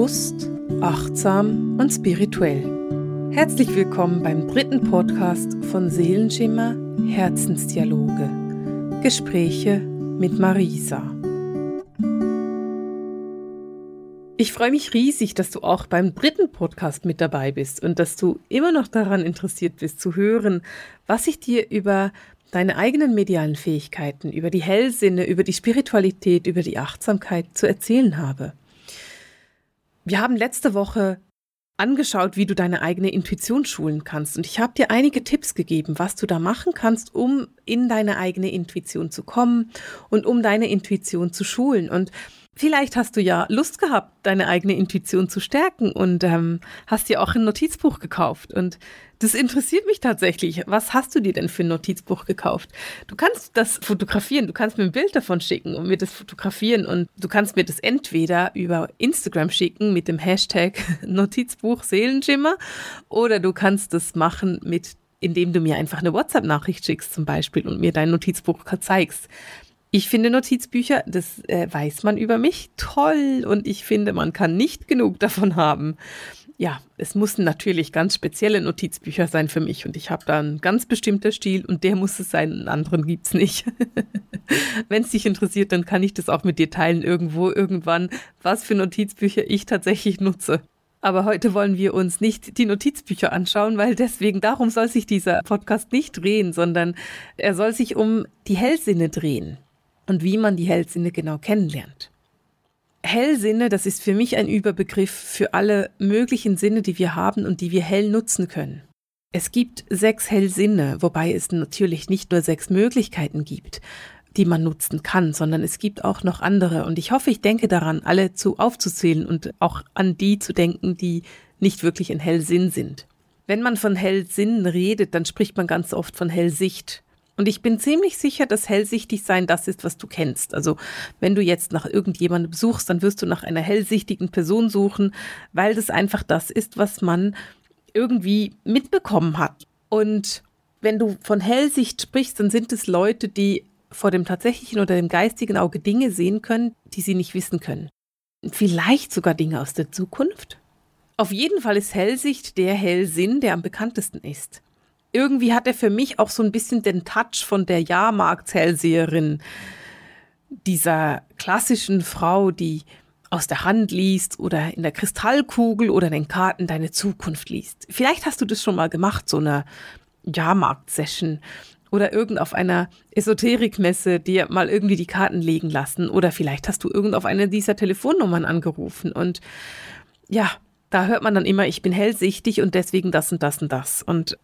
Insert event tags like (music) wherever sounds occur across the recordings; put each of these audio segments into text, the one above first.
Bewusst, achtsam und spirituell. Herzlich willkommen beim dritten Podcast von Seelenschimmer Herzensdialoge. Gespräche mit Marisa. Ich freue mich riesig, dass du auch beim dritten Podcast mit dabei bist und dass du immer noch daran interessiert bist zu hören, was ich dir über deine eigenen medialen Fähigkeiten, über die Hellsinne, über die Spiritualität, über die Achtsamkeit zu erzählen habe. Wir haben letzte Woche angeschaut, wie du deine eigene Intuition schulen kannst. Und ich habe dir einige Tipps gegeben, was du da machen kannst, um in deine eigene Intuition zu kommen und um deine Intuition zu schulen. Und Vielleicht hast du ja Lust gehabt, deine eigene Intuition zu stärken und ähm, hast dir auch ein Notizbuch gekauft. Und das interessiert mich tatsächlich. Was hast du dir denn für ein Notizbuch gekauft? Du kannst das fotografieren, du kannst mir ein Bild davon schicken und mir das fotografieren und du kannst mir das entweder über Instagram schicken mit dem Hashtag (laughs) Notizbuch Seelenschimmer oder du kannst das machen mit indem du mir einfach eine WhatsApp-Nachricht schickst zum Beispiel und mir dein Notizbuch zeigst. Ich finde Notizbücher, das äh, weiß man über mich, toll und ich finde, man kann nicht genug davon haben. Ja, es mussten natürlich ganz spezielle Notizbücher sein für mich und ich habe da einen ganz bestimmter Stil und der muss es sein, einen anderen gibt's nicht. (laughs) Wenn es dich interessiert, dann kann ich das auch mit dir teilen irgendwo, irgendwann, was für Notizbücher ich tatsächlich nutze. Aber heute wollen wir uns nicht die Notizbücher anschauen, weil deswegen darum soll sich dieser Podcast nicht drehen, sondern er soll sich um die Hellsinne drehen und wie man die Hellsinne genau kennenlernt. Hellsinne, das ist für mich ein Überbegriff für alle möglichen Sinne, die wir haben und die wir hell nutzen können. Es gibt sechs Hellsinne, wobei es natürlich nicht nur sechs Möglichkeiten gibt, die man nutzen kann, sondern es gibt auch noch andere. Und ich hoffe, ich denke daran, alle zu aufzuzählen und auch an die zu denken, die nicht wirklich ein Hellsinn sind. Wenn man von Hellsinn redet, dann spricht man ganz oft von Hellsicht. Und ich bin ziemlich sicher, dass hellsichtig sein das ist, was du kennst. Also wenn du jetzt nach irgendjemandem suchst, dann wirst du nach einer hellsichtigen Person suchen, weil das einfach das ist, was man irgendwie mitbekommen hat. Und wenn du von Hellsicht sprichst, dann sind es Leute, die vor dem tatsächlichen oder dem geistigen Auge Dinge sehen können, die sie nicht wissen können. Vielleicht sogar Dinge aus der Zukunft. Auf jeden Fall ist Hellsicht der Hellsinn, der am bekanntesten ist irgendwie hat er für mich auch so ein bisschen den Touch von der Jahrmarktshellseherin, dieser klassischen Frau, die aus der Hand liest oder in der Kristallkugel oder den Karten deine Zukunft liest. Vielleicht hast du das schon mal gemacht, so eine Jahrmarkt-Session oder irgend auf einer Esoterikmesse dir mal irgendwie die Karten legen lassen oder vielleicht hast du irgend auf eine dieser Telefonnummern angerufen und ja, da hört man dann immer, ich bin hellsichtig und deswegen das und das und das. Und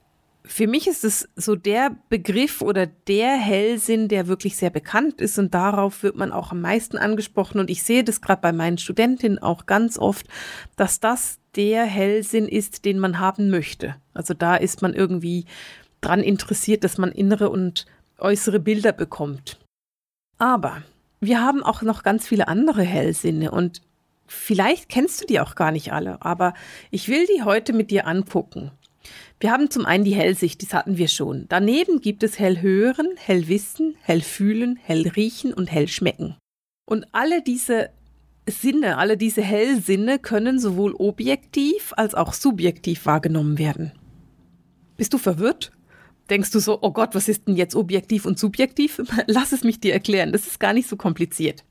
für mich ist es so der Begriff oder der Hellsinn, der wirklich sehr bekannt ist und darauf wird man auch am meisten angesprochen und ich sehe das gerade bei meinen Studentinnen auch ganz oft, dass das der Hellsinn ist, den man haben möchte. Also da ist man irgendwie dran interessiert, dass man innere und äußere Bilder bekommt. Aber wir haben auch noch ganz viele andere Hellsinne und vielleicht kennst du die auch gar nicht alle, aber ich will die heute mit dir angucken. Wir haben zum einen die Hellsicht, das hatten wir schon. Daneben gibt es Hellhören, Hellwissen, Hellfühlen, Hellriechen und Hellschmecken. Und alle diese Sinne, alle diese Hellsinne können sowohl objektiv als auch subjektiv wahrgenommen werden. Bist du verwirrt? Denkst du so, oh Gott, was ist denn jetzt objektiv und subjektiv? (laughs) Lass es mich dir erklären, das ist gar nicht so kompliziert.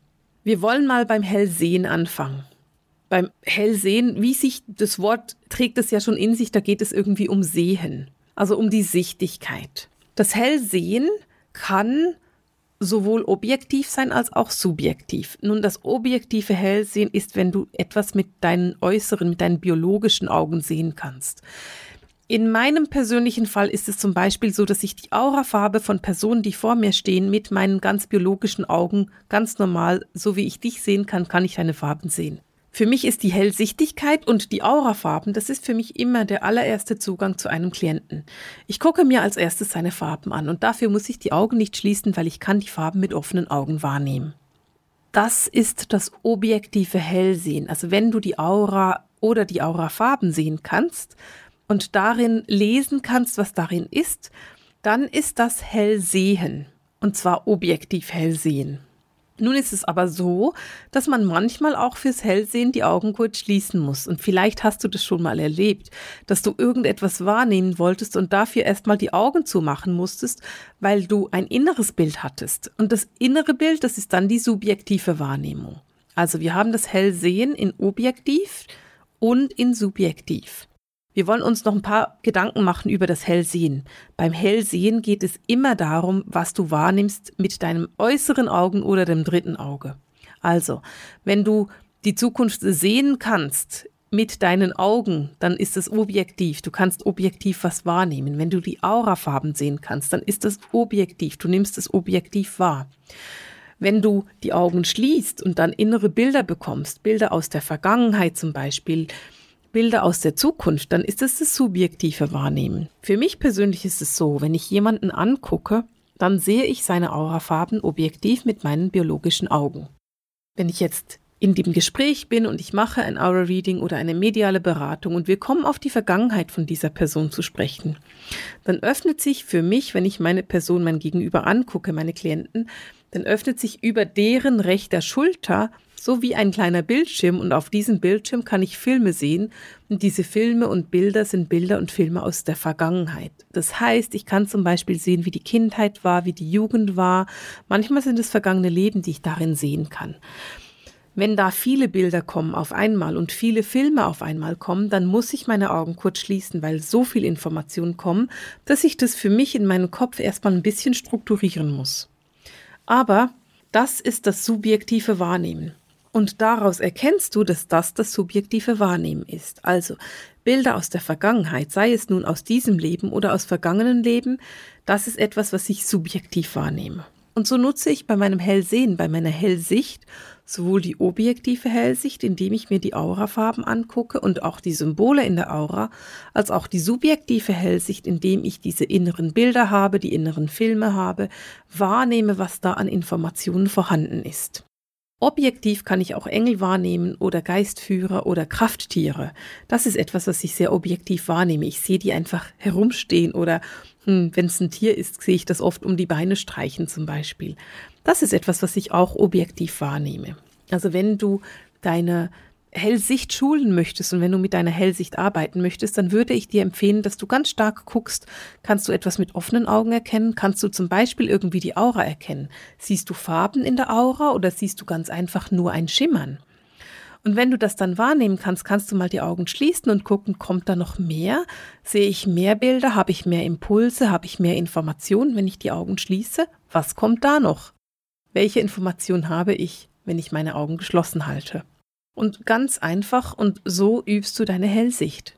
Wir wollen mal beim Hellsehen anfangen beim Hellsehen, wie sich das Wort trägt es ja schon in sich, da geht es irgendwie um Sehen, also um die Sichtigkeit. Das Hellsehen kann sowohl objektiv sein als auch subjektiv. Nun, das objektive Hellsehen ist, wenn du etwas mit deinen äußeren, mit deinen biologischen Augen sehen kannst. In meinem persönlichen Fall ist es zum Beispiel so, dass ich die Aurafarbe von Personen, die vor mir stehen, mit meinen ganz biologischen Augen ganz normal, so wie ich dich sehen kann, kann ich deine Farben sehen. Für mich ist die Hellsichtigkeit und die Aurafarben, das ist für mich immer der allererste Zugang zu einem Klienten. Ich gucke mir als erstes seine Farben an und dafür muss ich die Augen nicht schließen, weil ich kann die Farben mit offenen Augen wahrnehmen. Das ist das objektive Hellsehen. Also wenn du die Aura oder die Aurafarben sehen kannst und darin lesen kannst, was darin ist, dann ist das Hellsehen und zwar objektiv Hellsehen. Nun ist es aber so, dass man manchmal auch fürs Hellsehen die Augen kurz schließen muss. Und vielleicht hast du das schon mal erlebt, dass du irgendetwas wahrnehmen wolltest und dafür erstmal die Augen zumachen musstest, weil du ein inneres Bild hattest. Und das innere Bild, das ist dann die subjektive Wahrnehmung. Also wir haben das Hellsehen in objektiv und in subjektiv. Wir wollen uns noch ein paar Gedanken machen über das Hellsehen. Beim Hellsehen geht es immer darum, was du wahrnimmst mit deinem äußeren Augen oder dem dritten Auge. Also, wenn du die Zukunft sehen kannst mit deinen Augen, dann ist es objektiv. Du kannst objektiv was wahrnehmen. Wenn du die Aurafarben sehen kannst, dann ist das objektiv. Du nimmst es objektiv wahr. Wenn du die Augen schließt und dann innere Bilder bekommst, Bilder aus der Vergangenheit zum Beispiel, Bilder aus der Zukunft, dann ist es das subjektive Wahrnehmen. Für mich persönlich ist es so, wenn ich jemanden angucke, dann sehe ich seine Aurafarben objektiv mit meinen biologischen Augen. Wenn ich jetzt in dem Gespräch bin und ich mache ein Aura-Reading oder eine mediale Beratung und wir kommen auf die Vergangenheit von dieser Person zu sprechen, dann öffnet sich für mich, wenn ich meine Person, mein Gegenüber angucke, meine Klienten, dann öffnet sich über deren rechter Schulter so wie ein kleiner Bildschirm und auf diesem Bildschirm kann ich Filme sehen und diese Filme und Bilder sind Bilder und Filme aus der Vergangenheit. Das heißt, ich kann zum Beispiel sehen, wie die Kindheit war, wie die Jugend war. Manchmal sind es vergangene Leben, die ich darin sehen kann. Wenn da viele Bilder kommen auf einmal und viele Filme auf einmal kommen, dann muss ich meine Augen kurz schließen, weil so viel Informationen kommen, dass ich das für mich in meinem Kopf erstmal ein bisschen strukturieren muss. Aber das ist das subjektive Wahrnehmen. Und daraus erkennst du, dass das das subjektive Wahrnehmen ist. Also Bilder aus der Vergangenheit, sei es nun aus diesem Leben oder aus vergangenen Leben, das ist etwas, was ich subjektiv wahrnehme. Und so nutze ich bei meinem Hellsehen, bei meiner Hellsicht, sowohl die objektive Hellsicht, indem ich mir die Aurafarben angucke und auch die Symbole in der Aura, als auch die subjektive Hellsicht, indem ich diese inneren Bilder habe, die inneren Filme habe, wahrnehme, was da an Informationen vorhanden ist. Objektiv kann ich auch Engel wahrnehmen oder Geistführer oder Krafttiere. Das ist etwas, was ich sehr objektiv wahrnehme. Ich sehe die einfach herumstehen oder hm, wenn es ein Tier ist, sehe ich das oft um die Beine streichen zum Beispiel. Das ist etwas, was ich auch objektiv wahrnehme. Also wenn du deine Hellsicht schulen möchtest und wenn du mit deiner Hellsicht arbeiten möchtest, dann würde ich dir empfehlen, dass du ganz stark guckst, kannst du etwas mit offenen Augen erkennen? Kannst du zum Beispiel irgendwie die Aura erkennen? Siehst du Farben in der Aura oder siehst du ganz einfach nur ein Schimmern? Und wenn du das dann wahrnehmen kannst, kannst du mal die Augen schließen und gucken, kommt da noch mehr? Sehe ich mehr Bilder? Habe ich mehr Impulse? Habe ich mehr Informationen, wenn ich die Augen schließe? Was kommt da noch? Welche Informationen habe ich, wenn ich meine Augen geschlossen halte? Und ganz einfach und so übst du deine Hellsicht.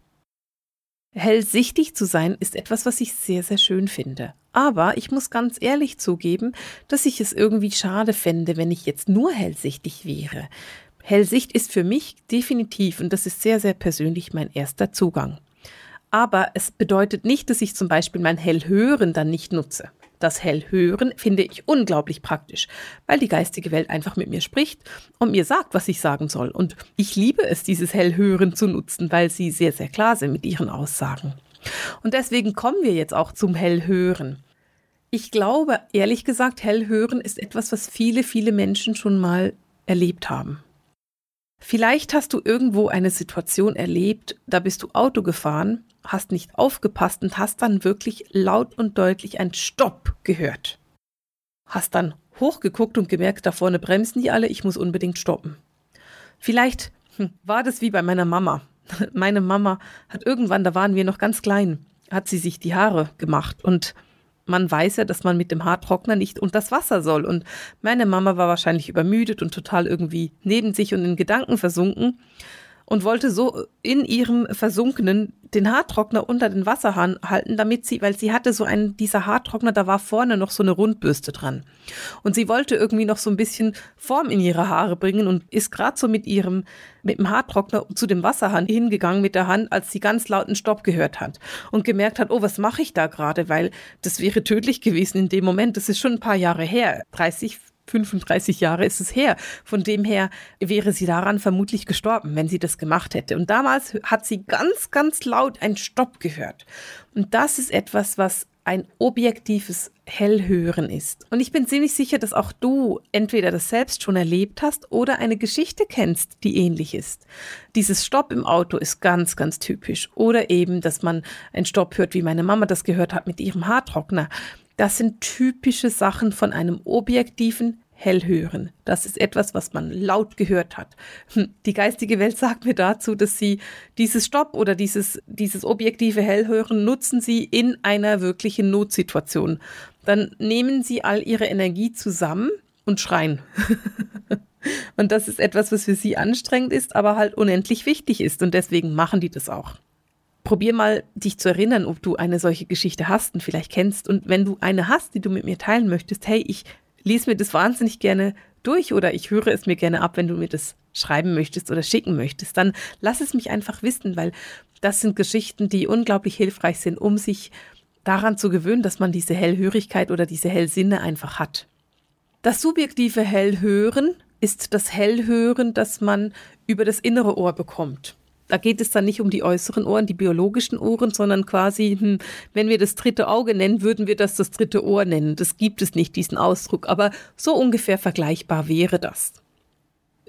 Hellsichtig zu sein ist etwas, was ich sehr, sehr schön finde. Aber ich muss ganz ehrlich zugeben, dass ich es irgendwie schade fände, wenn ich jetzt nur hellsichtig wäre. Hellsicht ist für mich definitiv, und das ist sehr, sehr persönlich, mein erster Zugang. Aber es bedeutet nicht, dass ich zum Beispiel mein Hellhören dann nicht nutze. Das Hellhören finde ich unglaublich praktisch, weil die geistige Welt einfach mit mir spricht und mir sagt, was ich sagen soll. Und ich liebe es, dieses Hellhören zu nutzen, weil sie sehr, sehr klar sind mit ihren Aussagen. Und deswegen kommen wir jetzt auch zum Hellhören. Ich glaube, ehrlich gesagt, Hellhören ist etwas, was viele, viele Menschen schon mal erlebt haben. Vielleicht hast du irgendwo eine Situation erlebt, da bist du Auto gefahren hast nicht aufgepasst und hast dann wirklich laut und deutlich ein Stopp gehört. Hast dann hochgeguckt und gemerkt, da vorne bremsen die alle, ich muss unbedingt stoppen. Vielleicht hm, war das wie bei meiner Mama. (laughs) Meine Mama hat irgendwann, da waren wir noch ganz klein, hat sie sich die Haare gemacht und man weiß ja, dass man mit dem Haartrockner nicht unter das Wasser soll. Und meine Mama war wahrscheinlich übermüdet und total irgendwie neben sich und in Gedanken versunken und wollte so in ihrem versunkenen den Haartrockner unter den Wasserhahn halten, damit sie, weil sie hatte so einen, dieser Haartrockner, da war vorne noch so eine Rundbürste dran. Und sie wollte irgendwie noch so ein bisschen Form in ihre Haare bringen und ist gerade so mit ihrem, mit dem Haartrockner zu dem Wasserhahn hingegangen mit der Hand, als sie ganz lauten Stopp gehört hat und gemerkt hat, oh, was mache ich da gerade? Weil das wäre tödlich gewesen in dem Moment. Das ist schon ein paar Jahre her, 30, 35 Jahre ist es her. Von dem her wäre sie daran vermutlich gestorben, wenn sie das gemacht hätte. Und damals hat sie ganz, ganz laut ein Stopp gehört. Und das ist etwas, was ein objektives Hellhören ist. Und ich bin ziemlich sicher, dass auch du entweder das selbst schon erlebt hast oder eine Geschichte kennst, die ähnlich ist. Dieses Stopp im Auto ist ganz, ganz typisch. Oder eben, dass man einen Stopp hört, wie meine Mama das gehört hat mit ihrem Haartrockner. Das sind typische Sachen von einem objektiven Hellhören. Das ist etwas, was man laut gehört hat. Hm, die geistige Welt (laughs) sagt mir dazu, dass sie dieses Stopp oder dieses, dieses objektive Hellhören nutzen sie in einer wirklichen Notsituation. Dann nehmen sie all ihre Energie zusammen und schreien. (laughs) und das ist etwas, was für sie anstrengend ist, aber halt unendlich wichtig ist. Und deswegen machen die das auch. Probier mal, dich zu erinnern, ob du eine solche Geschichte hast und vielleicht kennst. Und wenn du eine hast, die du mit mir teilen möchtest, hey, ich lese mir das wahnsinnig gerne durch oder ich höre es mir gerne ab, wenn du mir das schreiben möchtest oder schicken möchtest, dann lass es mich einfach wissen, weil das sind Geschichten, die unglaublich hilfreich sind, um sich daran zu gewöhnen, dass man diese Hellhörigkeit oder diese Hellsinne einfach hat. Das subjektive Hellhören ist das Hellhören, das man über das innere Ohr bekommt da geht es dann nicht um die äußeren Ohren, die biologischen Ohren, sondern quasi, hm, wenn wir das dritte Auge nennen, würden wir das das dritte Ohr nennen. Das gibt es nicht, diesen Ausdruck, aber so ungefähr vergleichbar wäre das.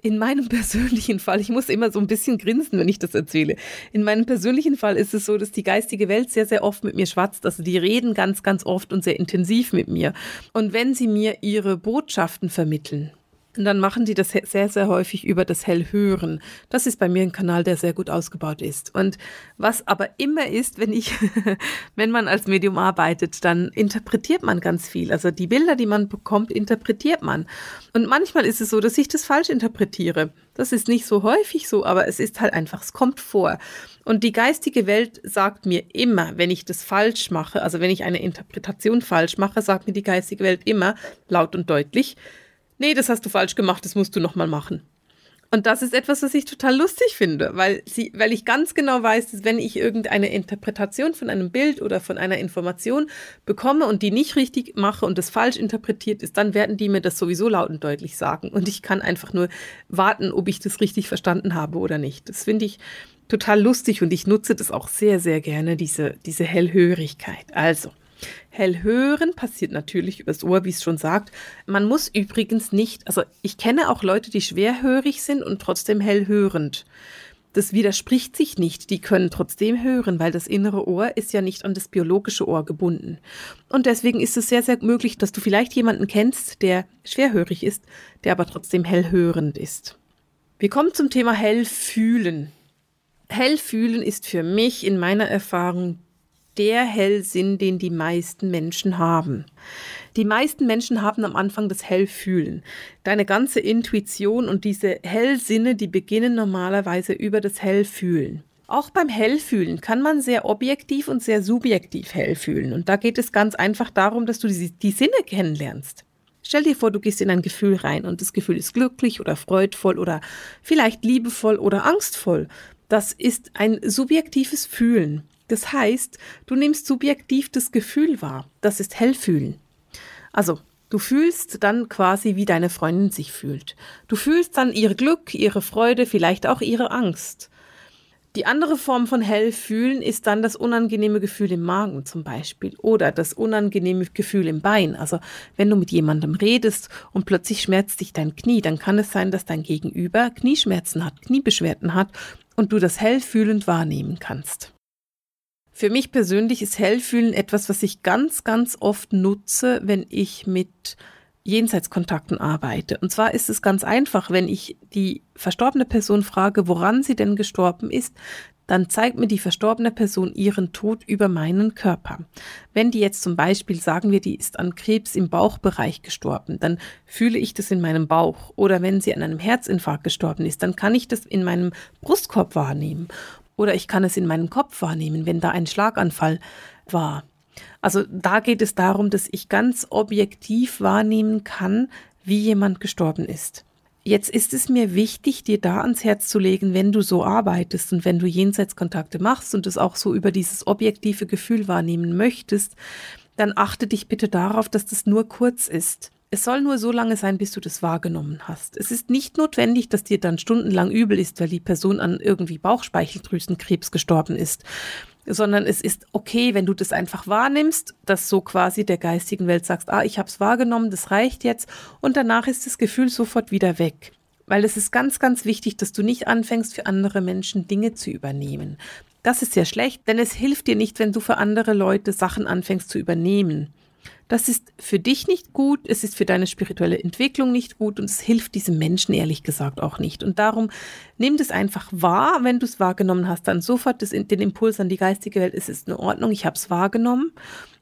In meinem (laughs) persönlichen Fall, ich muss immer so ein bisschen grinsen, wenn ich das erzähle. In meinem persönlichen Fall ist es so, dass die geistige Welt sehr, sehr oft mit mir schwatzt. Also die reden ganz, ganz oft und sehr intensiv mit mir. Und wenn sie mir ihre Botschaften vermitteln, und dann machen die das sehr, sehr häufig über das Hellhören. Das ist bei mir ein Kanal, der sehr gut ausgebaut ist. Und was aber immer ist, wenn ich, (laughs) wenn man als Medium arbeitet, dann interpretiert man ganz viel. Also die Bilder, die man bekommt, interpretiert man. Und manchmal ist es so, dass ich das falsch interpretiere. Das ist nicht so häufig so, aber es ist halt einfach, es kommt vor. Und die geistige Welt sagt mir immer, wenn ich das falsch mache, also wenn ich eine Interpretation falsch mache, sagt mir die geistige Welt immer laut und deutlich, nee, das hast du falsch gemacht, das musst du nochmal machen. Und das ist etwas, was ich total lustig finde, weil, sie, weil ich ganz genau weiß, dass wenn ich irgendeine Interpretation von einem Bild oder von einer Information bekomme und die nicht richtig mache und das falsch interpretiert ist, dann werden die mir das sowieso laut und deutlich sagen. Und ich kann einfach nur warten, ob ich das richtig verstanden habe oder nicht. Das finde ich total lustig und ich nutze das auch sehr, sehr gerne, diese, diese Hellhörigkeit. Also, Hell hören passiert natürlich übers Ohr, wie es schon sagt. Man muss übrigens nicht, also ich kenne auch Leute, die schwerhörig sind und trotzdem hellhörend. Das widerspricht sich nicht. Die können trotzdem hören, weil das innere Ohr ist ja nicht an das biologische Ohr gebunden. Und deswegen ist es sehr, sehr möglich, dass du vielleicht jemanden kennst, der schwerhörig ist, der aber trotzdem hellhörend ist. Wir kommen zum Thema Hellfühlen. Hellfühlen ist für mich in meiner Erfahrung der Hellsinn, den die meisten Menschen haben. Die meisten Menschen haben am Anfang das Hellfühlen. Deine ganze Intuition und diese Hellsinne, die beginnen normalerweise über das Hellfühlen. Auch beim Hellfühlen kann man sehr objektiv und sehr subjektiv hellfühlen. Und da geht es ganz einfach darum, dass du die, die Sinne kennenlernst. Stell dir vor, du gehst in ein Gefühl rein und das Gefühl ist glücklich oder freudvoll oder vielleicht liebevoll oder angstvoll. Das ist ein subjektives Fühlen. Das heißt, du nimmst subjektiv das Gefühl wahr. Das ist Hellfühlen. Also, du fühlst dann quasi, wie deine Freundin sich fühlt. Du fühlst dann ihr Glück, ihre Freude, vielleicht auch ihre Angst. Die andere Form von Hellfühlen ist dann das unangenehme Gefühl im Magen zum Beispiel oder das unangenehme Gefühl im Bein. Also wenn du mit jemandem redest und plötzlich schmerzt dich dein Knie, dann kann es sein, dass dein Gegenüber Knieschmerzen hat, Kniebeschwerden hat und du das hellfühlend wahrnehmen kannst. Für mich persönlich ist Hellfühlen etwas, was ich ganz, ganz oft nutze, wenn ich mit Jenseitskontakten arbeite. Und zwar ist es ganz einfach, wenn ich die verstorbene Person frage, woran sie denn gestorben ist, dann zeigt mir die verstorbene Person ihren Tod über meinen Körper. Wenn die jetzt zum Beispiel sagen wir, die ist an Krebs im Bauchbereich gestorben, dann fühle ich das in meinem Bauch. Oder wenn sie an einem Herzinfarkt gestorben ist, dann kann ich das in meinem Brustkorb wahrnehmen. Oder ich kann es in meinem Kopf wahrnehmen, wenn da ein Schlaganfall war. Also da geht es darum, dass ich ganz objektiv wahrnehmen kann, wie jemand gestorben ist. Jetzt ist es mir wichtig, dir da ans Herz zu legen, wenn du so arbeitest und wenn du Jenseitskontakte machst und es auch so über dieses objektive Gefühl wahrnehmen möchtest, dann achte dich bitte darauf, dass das nur kurz ist. Es soll nur so lange sein, bis du das wahrgenommen hast. Es ist nicht notwendig, dass dir dann stundenlang übel ist, weil die Person an irgendwie Bauchspeicheldrüsenkrebs gestorben ist. sondern es ist okay, wenn du das einfach wahrnimmst, dass so quasi der geistigen Welt sagst, ah, ich habe es wahrgenommen, das reicht jetzt und danach ist das Gefühl sofort wieder weg. Weil es ist ganz, ganz wichtig, dass du nicht anfängst, für andere Menschen Dinge zu übernehmen. Das ist sehr schlecht, denn es hilft dir nicht, wenn du für andere Leute Sachen anfängst zu übernehmen. Das ist für dich nicht gut, es ist für deine spirituelle Entwicklung nicht gut und es hilft diesem Menschen ehrlich gesagt auch nicht. Und darum nimm das einfach wahr, wenn du es wahrgenommen hast, dann sofort das, den Impuls an die geistige Welt, es ist in Ordnung, ich habe es wahrgenommen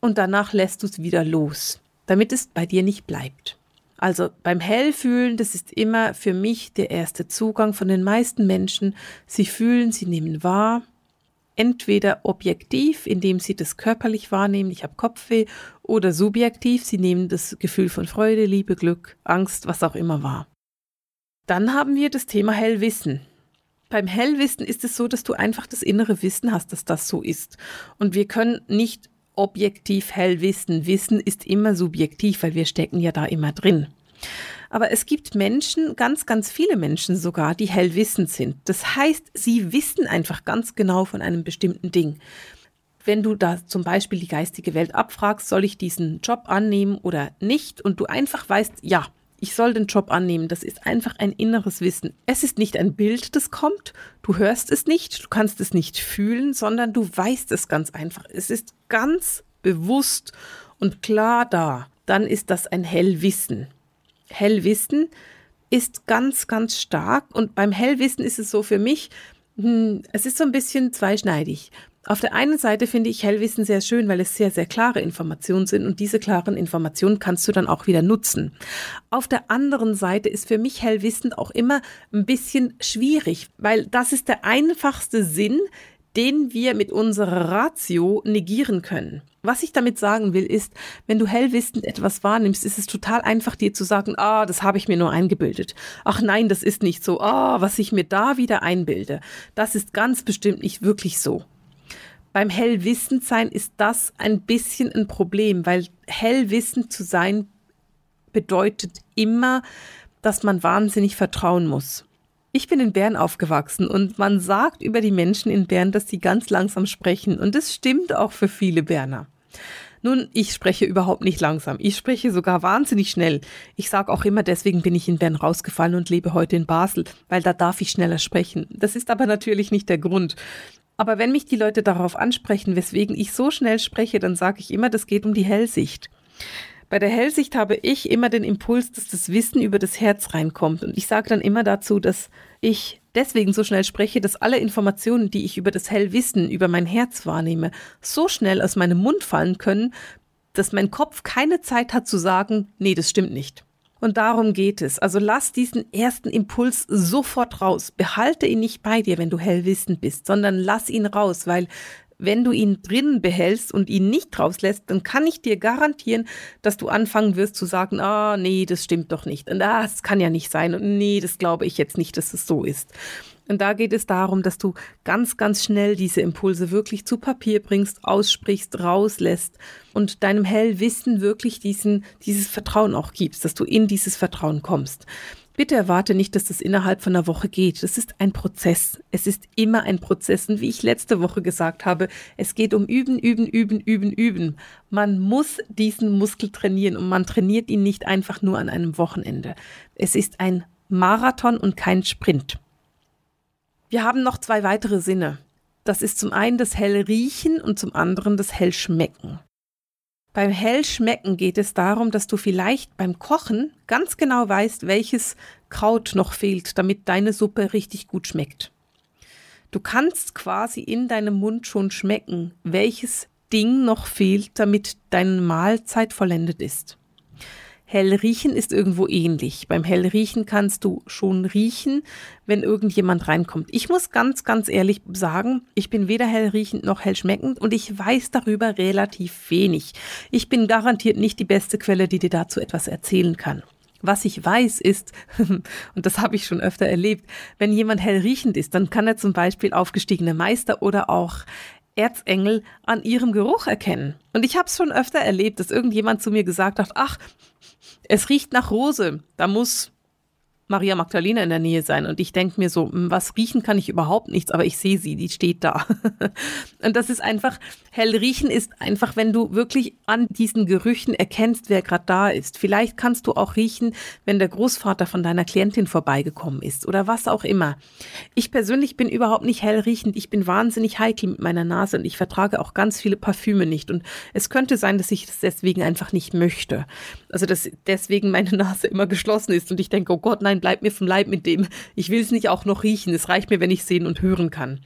und danach lässt du es wieder los, damit es bei dir nicht bleibt. Also beim Hellfühlen, das ist immer für mich der erste Zugang von den meisten Menschen. Sie fühlen, sie nehmen wahr entweder objektiv, indem sie das körperlich wahrnehmen, ich habe Kopfweh, oder subjektiv, sie nehmen das Gefühl von Freude, Liebe, Glück, Angst, was auch immer wahr. Dann haben wir das Thema Hellwissen. Beim Hellwissen ist es so, dass du einfach das innere Wissen hast, dass das so ist. Und wir können nicht objektiv hell wissen. Wissen ist immer subjektiv, weil wir stecken ja da immer drin. Aber es gibt Menschen, ganz, ganz viele Menschen sogar, die hellwissend sind. Das heißt, sie wissen einfach ganz genau von einem bestimmten Ding. Wenn du da zum Beispiel die geistige Welt abfragst, soll ich diesen Job annehmen oder nicht, und du einfach weißt, ja, ich soll den Job annehmen. Das ist einfach ein inneres Wissen. Es ist nicht ein Bild, das kommt. Du hörst es nicht, du kannst es nicht fühlen, sondern du weißt es ganz einfach. Es ist ganz bewusst und klar da. Dann ist das ein Hellwissen. Hellwissen ist ganz, ganz stark. Und beim Hellwissen ist es so für mich, hm, es ist so ein bisschen zweischneidig. Auf der einen Seite finde ich Hellwissen sehr schön, weil es sehr, sehr klare Informationen sind und diese klaren Informationen kannst du dann auch wieder nutzen. Auf der anderen Seite ist für mich Hellwissen auch immer ein bisschen schwierig, weil das ist der einfachste Sinn, den wir mit unserer Ratio negieren können. Was ich damit sagen will, ist, wenn du hellwissend etwas wahrnimmst, ist es total einfach, dir zu sagen, ah, das habe ich mir nur eingebildet. Ach nein, das ist nicht so. Ah, was ich mir da wieder einbilde, das ist ganz bestimmt nicht wirklich so. Beim hellwissend sein ist das ein bisschen ein Problem, weil hellwissend zu sein bedeutet immer, dass man wahnsinnig vertrauen muss. Ich bin in Bern aufgewachsen und man sagt über die Menschen in Bern, dass sie ganz langsam sprechen. Und das stimmt auch für viele Berner. Nun, ich spreche überhaupt nicht langsam. Ich spreche sogar wahnsinnig schnell. Ich sage auch immer, deswegen bin ich in Bern rausgefallen und lebe heute in Basel, weil da darf ich schneller sprechen. Das ist aber natürlich nicht der Grund. Aber wenn mich die Leute darauf ansprechen, weswegen ich so schnell spreche, dann sage ich immer, das geht um die Hellsicht. Bei der Hellsicht habe ich immer den Impuls, dass das Wissen über das Herz reinkommt. Und ich sage dann immer dazu, dass ich deswegen so schnell spreche, dass alle Informationen, die ich über das Hellwissen, über mein Herz wahrnehme, so schnell aus meinem Mund fallen können, dass mein Kopf keine Zeit hat zu sagen, nee, das stimmt nicht. Und darum geht es. Also lass diesen ersten Impuls sofort raus. Behalte ihn nicht bei dir, wenn du hellwissend bist, sondern lass ihn raus, weil wenn du ihn drinnen behältst und ihn nicht rauslässt, dann kann ich dir garantieren, dass du anfangen wirst zu sagen, ah, nee, das stimmt doch nicht. Und ah, das kann ja nicht sein. Und nee, das glaube ich jetzt nicht, dass es so ist. Und da geht es darum, dass du ganz, ganz schnell diese Impulse wirklich zu Papier bringst, aussprichst, rauslässt und deinem Hellwissen wirklich diesen, dieses Vertrauen auch gibst, dass du in dieses Vertrauen kommst. Bitte erwarte nicht, dass das innerhalb von einer Woche geht. Das ist ein Prozess. Es ist immer ein Prozess. Und wie ich letzte Woche gesagt habe, es geht um Üben, Üben, Üben, Üben, Üben. Man muss diesen Muskel trainieren und man trainiert ihn nicht einfach nur an einem Wochenende. Es ist ein Marathon und kein Sprint. Wir haben noch zwei weitere Sinne. Das ist zum einen das helle Riechen und zum anderen das hell Schmecken. Beim Hellschmecken geht es darum, dass du vielleicht beim Kochen ganz genau weißt, welches Kraut noch fehlt, damit deine Suppe richtig gut schmeckt. Du kannst quasi in deinem Mund schon schmecken, welches Ding noch fehlt, damit deine Mahlzeit vollendet ist. Hellriechen ist irgendwo ähnlich. Beim Hellriechen kannst du schon riechen, wenn irgendjemand reinkommt. Ich muss ganz, ganz ehrlich sagen, ich bin weder hellriechend noch hellschmeckend und ich weiß darüber relativ wenig. Ich bin garantiert nicht die beste Quelle, die dir dazu etwas erzählen kann. Was ich weiß ist, (laughs) und das habe ich schon öfter erlebt, wenn jemand hellriechend ist, dann kann er zum Beispiel aufgestiegene Meister oder auch Erzengel an ihrem Geruch erkennen. Und ich habe es schon öfter erlebt, dass irgendjemand zu mir gesagt hat, ach, es riecht nach Rose, da muss Maria Magdalena in der Nähe sein und ich denke mir so, hm, was riechen kann ich überhaupt nichts, aber ich sehe sie, die steht da. (laughs) und das ist einfach, hell riechen ist einfach, wenn du wirklich an diesen Gerüchen erkennst, wer gerade da ist. Vielleicht kannst du auch riechen, wenn der Großvater von deiner Klientin vorbeigekommen ist oder was auch immer. Ich persönlich bin überhaupt nicht hell riechend, ich bin wahnsinnig heikel mit meiner Nase und ich vertrage auch ganz viele Parfüme nicht und es könnte sein, dass ich das deswegen einfach nicht möchte. Also dass deswegen meine (laughs) Nase immer geschlossen ist und ich denke, oh Gott, nein, nein, bleib mir vom Leib mit dem. Ich will es nicht auch noch riechen. Es reicht mir, wenn ich sehen und hören kann.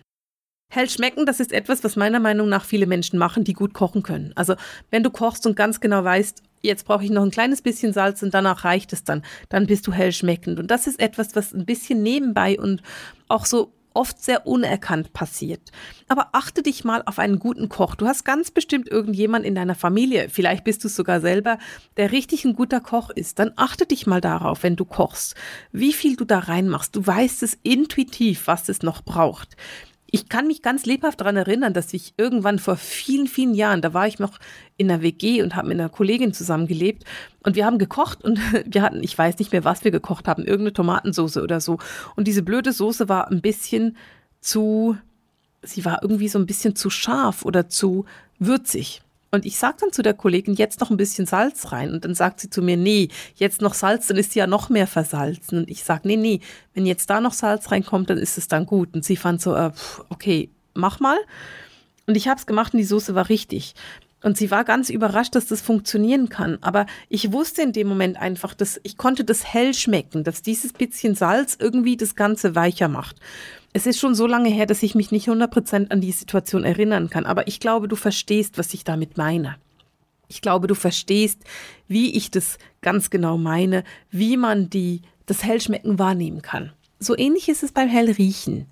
Hell schmecken, das ist etwas, was meiner Meinung nach viele Menschen machen, die gut kochen können. Also wenn du kochst und ganz genau weißt, jetzt brauche ich noch ein kleines bisschen Salz und danach reicht es dann, dann bist du hell schmeckend. Und das ist etwas, was ein bisschen nebenbei und auch so oft sehr unerkannt passiert. Aber achte dich mal auf einen guten Koch. Du hast ganz bestimmt irgendjemand in deiner Familie, vielleicht bist du sogar selber, der richtig ein guter Koch ist. Dann achte dich mal darauf, wenn du kochst, wie viel du da reinmachst. Du weißt es intuitiv, was es noch braucht. Ich kann mich ganz lebhaft daran erinnern, dass ich irgendwann vor vielen, vielen Jahren, da war ich noch in einer WG und habe mit einer Kollegin zusammengelebt und wir haben gekocht und (laughs) wir hatten, ich weiß nicht mehr, was wir gekocht haben, irgendeine Tomatensauce oder so. Und diese blöde Soße war ein bisschen zu, sie war irgendwie so ein bisschen zu scharf oder zu würzig. Und ich sage dann zu der Kollegin, jetzt noch ein bisschen Salz rein. Und dann sagt sie zu mir, nee, jetzt noch Salz, dann ist sie ja noch mehr versalzen. Und ich sage, nee, nee, wenn jetzt da noch Salz reinkommt, dann ist es dann gut. Und sie fand so, äh, okay, mach mal. Und ich habe es gemacht und die Soße war richtig. Und sie war ganz überrascht, dass das funktionieren kann. Aber ich wusste in dem Moment einfach, dass ich konnte das hell schmecken, dass dieses bisschen Salz irgendwie das Ganze weicher macht. Es ist schon so lange her, dass ich mich nicht 100% an die Situation erinnern kann, aber ich glaube, du verstehst, was ich damit meine. Ich glaube, du verstehst, wie ich das ganz genau meine, wie man die, das Hellschmecken wahrnehmen kann. So ähnlich ist es beim Hellriechen.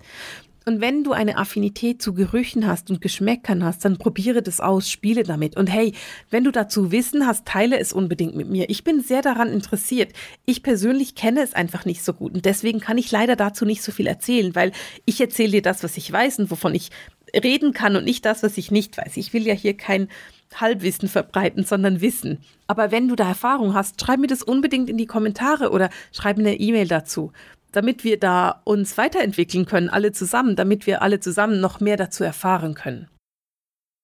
Und wenn du eine Affinität zu Gerüchen hast und Geschmäckern hast, dann probiere das aus, spiele damit. Und hey, wenn du dazu Wissen hast, teile es unbedingt mit mir. Ich bin sehr daran interessiert. Ich persönlich kenne es einfach nicht so gut und deswegen kann ich leider dazu nicht so viel erzählen, weil ich erzähle dir das, was ich weiß und wovon ich reden kann und nicht das, was ich nicht weiß. Ich will ja hier kein Halbwissen verbreiten, sondern Wissen. Aber wenn du da Erfahrung hast, schreib mir das unbedingt in die Kommentare oder schreib mir eine E-Mail dazu damit wir da uns weiterentwickeln können, alle zusammen, damit wir alle zusammen noch mehr dazu erfahren können.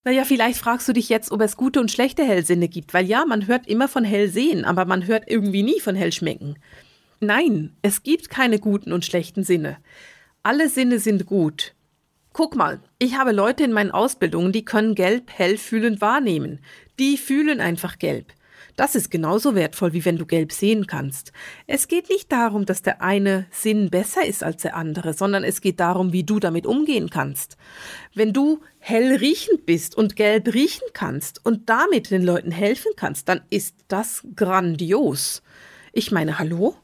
Naja, vielleicht fragst du dich jetzt, ob es gute und schlechte Hellsinne gibt, weil ja, man hört immer von Hellsehen, aber man hört irgendwie nie von Hellschmecken. Nein, es gibt keine guten und schlechten Sinne. Alle Sinne sind gut. Guck mal, ich habe Leute in meinen Ausbildungen, die können gelb hellfühlend wahrnehmen. Die fühlen einfach gelb. Das ist genauso wertvoll, wie wenn du gelb sehen kannst. Es geht nicht darum, dass der eine Sinn besser ist als der andere, sondern es geht darum, wie du damit umgehen kannst. Wenn du hell riechend bist und gelb riechen kannst und damit den Leuten helfen kannst, dann ist das grandios. Ich meine, hallo?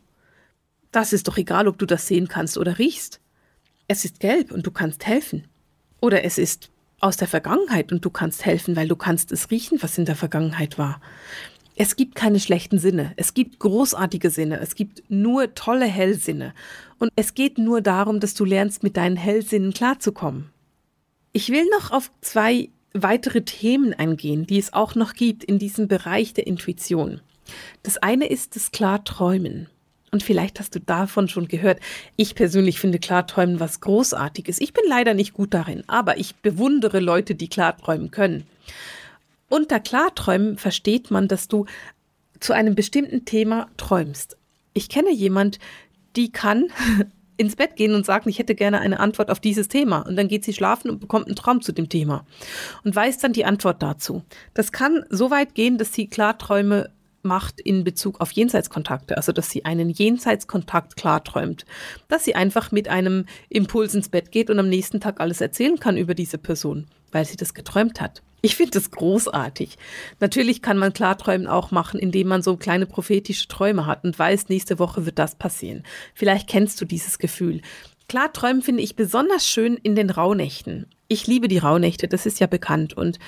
Das ist doch egal, ob du das sehen kannst oder riechst. Es ist gelb und du kannst helfen. Oder es ist aus der Vergangenheit und du kannst helfen, weil du kannst es riechen, was in der Vergangenheit war. Es gibt keine schlechten Sinne. Es gibt großartige Sinne. Es gibt nur tolle Hellsinne. Und es geht nur darum, dass du lernst, mit deinen Hellsinnen klarzukommen. Ich will noch auf zwei weitere Themen eingehen, die es auch noch gibt in diesem Bereich der Intuition. Das eine ist das Klarträumen. Und vielleicht hast du davon schon gehört. Ich persönlich finde Klarträumen was Großartiges. Ich bin leider nicht gut darin, aber ich bewundere Leute, die Klarträumen können. Unter Klarträumen versteht man, dass du zu einem bestimmten Thema träumst. Ich kenne jemand, die kann (laughs) ins Bett gehen und sagen, ich hätte gerne eine Antwort auf dieses Thema. Und dann geht sie schlafen und bekommt einen Traum zu dem Thema und weiß dann die Antwort dazu. Das kann so weit gehen, dass sie Klarträume macht in Bezug auf Jenseitskontakte, also dass sie einen Jenseitskontakt klarträumt, dass sie einfach mit einem Impuls ins Bett geht und am nächsten Tag alles erzählen kann über diese Person, weil sie das geträumt hat. Ich finde das großartig. Natürlich kann man Klarträumen auch machen, indem man so kleine prophetische Träume hat und weiß, nächste Woche wird das passieren. Vielleicht kennst du dieses Gefühl. Klarträumen finde ich besonders schön in den Rauhnächten. Ich liebe die Rauhnächte, das ist ja bekannt. Und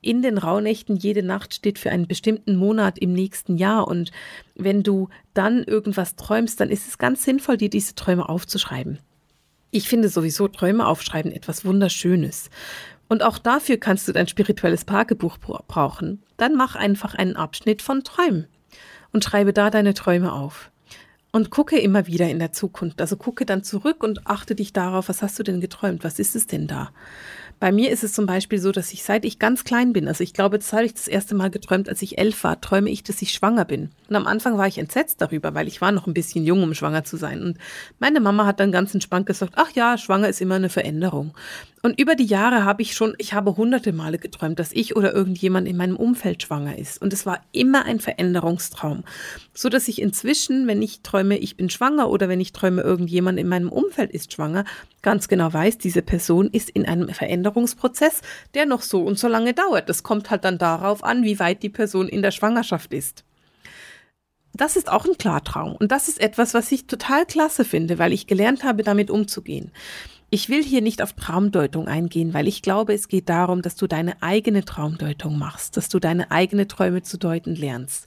in den Rauhnächten, jede Nacht steht für einen bestimmten Monat im nächsten Jahr. Und wenn du dann irgendwas träumst, dann ist es ganz sinnvoll, dir diese Träume aufzuschreiben. Ich finde sowieso Träume aufschreiben etwas Wunderschönes. Und auch dafür kannst du dein spirituelles Tagebuch brauchen. Dann mach einfach einen Abschnitt von Träumen und schreibe da deine Träume auf. und gucke immer wieder in der Zukunft. Also gucke dann zurück und achte dich darauf, was hast du denn geträumt? Was ist es denn da? Bei mir ist es zum Beispiel so, dass ich seit ich ganz klein bin, also ich glaube, das habe ich das erste Mal geträumt, als ich elf war, träume ich, dass ich schwanger bin. Und am Anfang war ich entsetzt darüber, weil ich war noch ein bisschen jung, um schwanger zu sein. Und meine Mama hat dann ganz entspannt gesagt, ach ja, schwanger ist immer eine Veränderung. Und über die Jahre habe ich schon, ich habe hunderte Male geträumt, dass ich oder irgendjemand in meinem Umfeld schwanger ist. Und es war immer ein Veränderungstraum. So dass ich inzwischen, wenn ich träume, ich bin schwanger oder wenn ich träume, irgendjemand in meinem Umfeld ist schwanger, ganz genau weiß, diese Person ist in einem Veränderungsprozess, der noch so und so lange dauert. Das kommt halt dann darauf an, wie weit die Person in der Schwangerschaft ist. Das ist auch ein Klartraum. Und das ist etwas, was ich total klasse finde, weil ich gelernt habe, damit umzugehen. Ich will hier nicht auf Traumdeutung eingehen, weil ich glaube, es geht darum, dass du deine eigene Traumdeutung machst, dass du deine eigene Träume zu deuten lernst.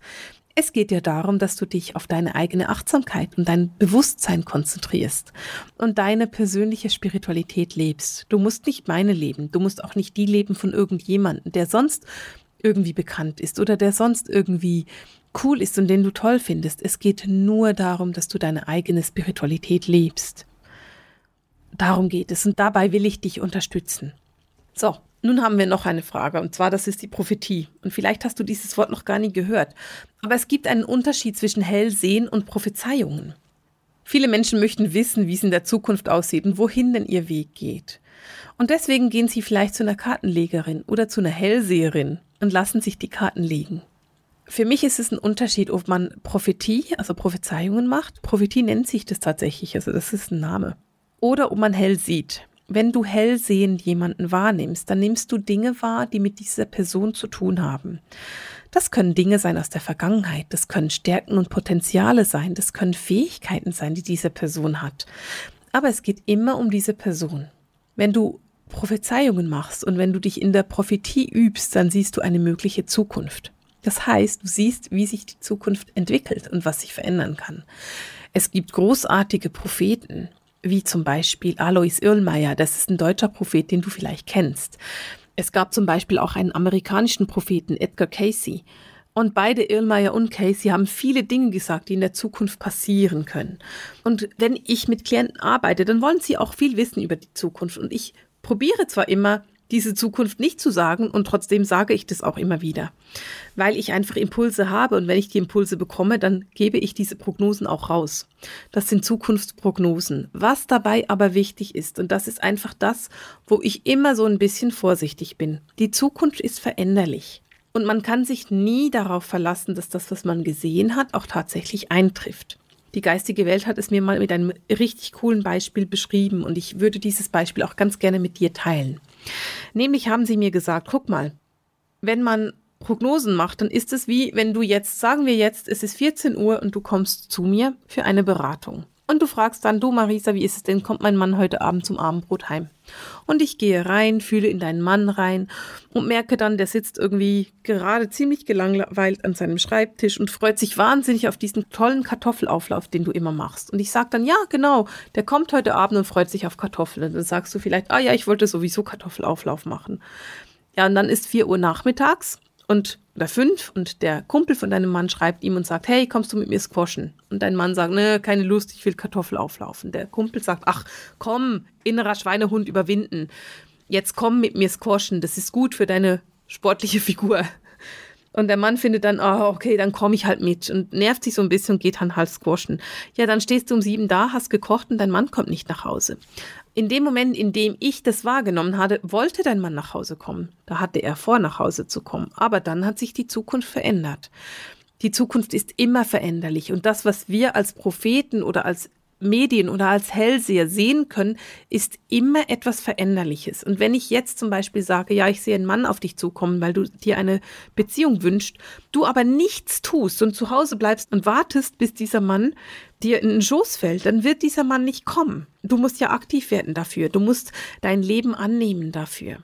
Es geht ja darum, dass du dich auf deine eigene Achtsamkeit und dein Bewusstsein konzentrierst und deine persönliche Spiritualität lebst. Du musst nicht meine leben, du musst auch nicht die leben von irgendjemandem, der sonst irgendwie bekannt ist oder der sonst irgendwie cool ist und den du toll findest. Es geht nur darum, dass du deine eigene Spiritualität lebst. Darum geht es und dabei will ich dich unterstützen. So, nun haben wir noch eine Frage und zwar das ist die Prophetie. Und vielleicht hast du dieses Wort noch gar nie gehört. Aber es gibt einen Unterschied zwischen Hellsehen und Prophezeiungen. Viele Menschen möchten wissen, wie es in der Zukunft aussieht und wohin denn ihr Weg geht. Und deswegen gehen sie vielleicht zu einer Kartenlegerin oder zu einer Hellseherin und lassen sich die Karten legen. Für mich ist es ein Unterschied, ob man Prophetie, also Prophezeiungen macht. Prophetie nennt sich das tatsächlich, also das ist ein Name oder ob man hell sieht. Wenn du hellsehend jemanden wahrnimmst, dann nimmst du Dinge wahr, die mit dieser Person zu tun haben. Das können Dinge sein aus der Vergangenheit, das können Stärken und Potenziale sein, das können Fähigkeiten sein, die diese Person hat. Aber es geht immer um diese Person. Wenn du Prophezeiungen machst und wenn du dich in der Prophetie übst, dann siehst du eine mögliche Zukunft. Das heißt, du siehst, wie sich die Zukunft entwickelt und was sich verändern kann. Es gibt großartige Propheten, wie zum Beispiel Alois Irlmeier, das ist ein deutscher Prophet, den du vielleicht kennst. Es gab zum Beispiel auch einen amerikanischen Propheten, Edgar Casey. Und beide Irlmeier und Casey haben viele Dinge gesagt, die in der Zukunft passieren können. Und wenn ich mit Klienten arbeite, dann wollen sie auch viel wissen über die Zukunft. Und ich probiere zwar immer, diese Zukunft nicht zu sagen und trotzdem sage ich das auch immer wieder, weil ich einfach Impulse habe und wenn ich die Impulse bekomme, dann gebe ich diese Prognosen auch raus. Das sind Zukunftsprognosen. Was dabei aber wichtig ist und das ist einfach das, wo ich immer so ein bisschen vorsichtig bin. Die Zukunft ist veränderlich. Und man kann sich nie darauf verlassen, dass das, was man gesehen hat, auch tatsächlich eintrifft. Die geistige Welt hat es mir mal mit einem richtig coolen Beispiel beschrieben und ich würde dieses Beispiel auch ganz gerne mit dir teilen. Nämlich haben sie mir gesagt, guck mal, wenn man Prognosen macht, dann ist es wie, wenn du jetzt, sagen wir jetzt, es ist 14 Uhr und du kommst zu mir für eine Beratung. Und du fragst dann, du Marisa, wie ist es denn? Kommt mein Mann heute Abend zum Abendbrot heim? Und ich gehe rein, fühle in deinen Mann rein und merke dann, der sitzt irgendwie gerade ziemlich gelangweilt an seinem Schreibtisch und freut sich wahnsinnig auf diesen tollen Kartoffelauflauf, den du immer machst. Und ich sage dann, ja, genau, der kommt heute Abend und freut sich auf Kartoffeln. Und dann sagst du vielleicht, ah ja, ich wollte sowieso Kartoffelauflauf machen. Ja, und dann ist 4 Uhr nachmittags und oder fünf und der Kumpel von deinem Mann schreibt ihm und sagt, hey, kommst du mit mir squashen? Und dein Mann sagt, ne, keine Lust, ich will Kartoffel auflaufen. Der Kumpel sagt, ach, komm, innerer Schweinehund überwinden. Jetzt komm mit mir squashen, das ist gut für deine sportliche (laughs) Figur. Und der Mann findet dann, oh, okay, dann komme ich halt mit und nervt sich so ein bisschen und geht dann halt squashen. Ja, dann stehst du um sieben da, hast gekocht und dein Mann kommt nicht nach Hause. In dem Moment, in dem ich das wahrgenommen hatte, wollte dein Mann nach Hause kommen. Da hatte er vor, nach Hause zu kommen. Aber dann hat sich die Zukunft verändert. Die Zukunft ist immer veränderlich. Und das, was wir als Propheten oder als Medien oder als Hellseher sehen können, ist immer etwas Veränderliches. Und wenn ich jetzt zum Beispiel sage, ja, ich sehe einen Mann auf dich zukommen, weil du dir eine Beziehung wünschst, du aber nichts tust und zu Hause bleibst und wartest, bis dieser Mann dir in den Schoß fällt, dann wird dieser Mann nicht kommen. Du musst ja aktiv werden dafür. Du musst dein Leben annehmen dafür.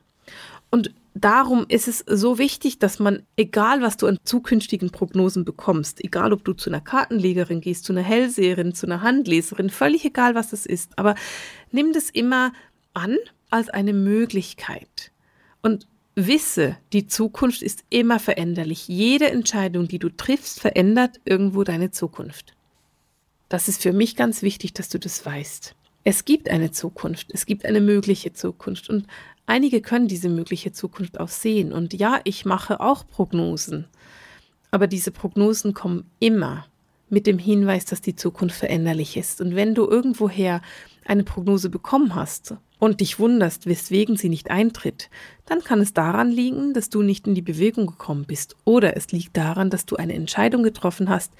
Und darum ist es so wichtig, dass man, egal was du an zukünftigen Prognosen bekommst, egal ob du zu einer Kartenlegerin gehst, zu einer Hellseherin, zu einer Handleserin, völlig egal was es ist, aber nimm das immer an als eine Möglichkeit. Und wisse, die Zukunft ist immer veränderlich. Jede Entscheidung, die du triffst, verändert irgendwo deine Zukunft. Das ist für mich ganz wichtig, dass du das weißt. Es gibt eine Zukunft, es gibt eine mögliche Zukunft und einige können diese mögliche Zukunft auch sehen. Und ja, ich mache auch Prognosen, aber diese Prognosen kommen immer mit dem Hinweis, dass die Zukunft veränderlich ist. Und wenn du irgendwoher eine Prognose bekommen hast und dich wunderst, weswegen sie nicht eintritt, dann kann es daran liegen, dass du nicht in die Bewegung gekommen bist. Oder es liegt daran, dass du eine Entscheidung getroffen hast,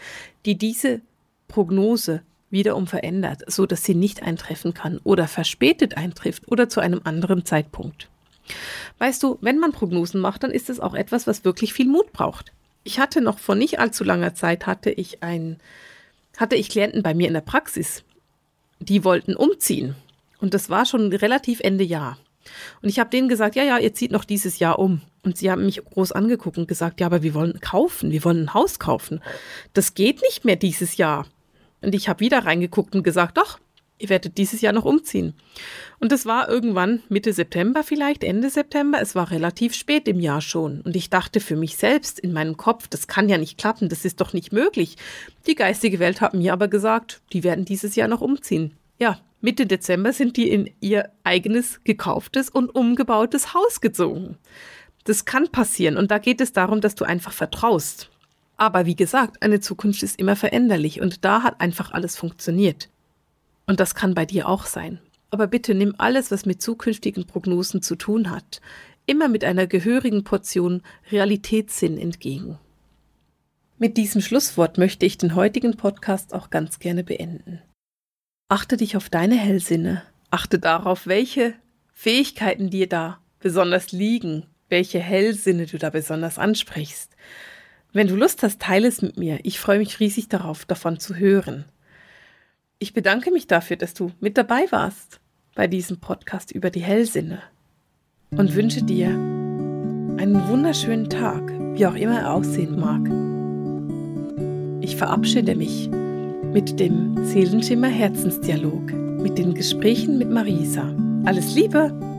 die diese Prognose wiederum verändert, so dass sie nicht eintreffen kann oder verspätet eintrifft oder zu einem anderen Zeitpunkt. Weißt du, wenn man Prognosen macht, dann ist es auch etwas, was wirklich viel Mut braucht. Ich hatte noch vor nicht allzu langer Zeit hatte ich ein, hatte ich Klienten bei mir in der Praxis, die wollten umziehen. Und das war schon relativ Ende Jahr. Und ich habe denen gesagt, ja, ja, ihr zieht noch dieses Jahr um. Und sie haben mich groß angeguckt und gesagt, ja, aber wir wollen kaufen, wir wollen ein Haus kaufen. Das geht nicht mehr dieses Jahr. Und ich habe wieder reingeguckt und gesagt, doch, ihr werdet dieses Jahr noch umziehen. Und es war irgendwann Mitte September vielleicht, Ende September. Es war relativ spät im Jahr schon. Und ich dachte für mich selbst in meinem Kopf, das kann ja nicht klappen, das ist doch nicht möglich. Die geistige Welt hat mir aber gesagt, die werden dieses Jahr noch umziehen. Ja, Mitte Dezember sind die in ihr eigenes gekauftes und umgebautes Haus gezogen. Das kann passieren und da geht es darum, dass du einfach vertraust. Aber wie gesagt, eine Zukunft ist immer veränderlich und da hat einfach alles funktioniert. Und das kann bei dir auch sein. Aber bitte nimm alles, was mit zukünftigen Prognosen zu tun hat, immer mit einer gehörigen Portion Realitätssinn entgegen. Mit diesem Schlusswort möchte ich den heutigen Podcast auch ganz gerne beenden. Achte dich auf deine Hellsinne, achte darauf, welche Fähigkeiten dir da besonders liegen, welche Hellsinne du da besonders ansprichst. Wenn du Lust hast, teile es mit mir. Ich freue mich riesig darauf, davon zu hören. Ich bedanke mich dafür, dass du mit dabei warst bei diesem Podcast über die Hellsinne und wünsche dir einen wunderschönen Tag, wie auch immer er aussehen mag. Ich verabschiede mich mit dem Seelenschimmer Herzensdialog, mit den Gesprächen mit Marisa. Alles Liebe!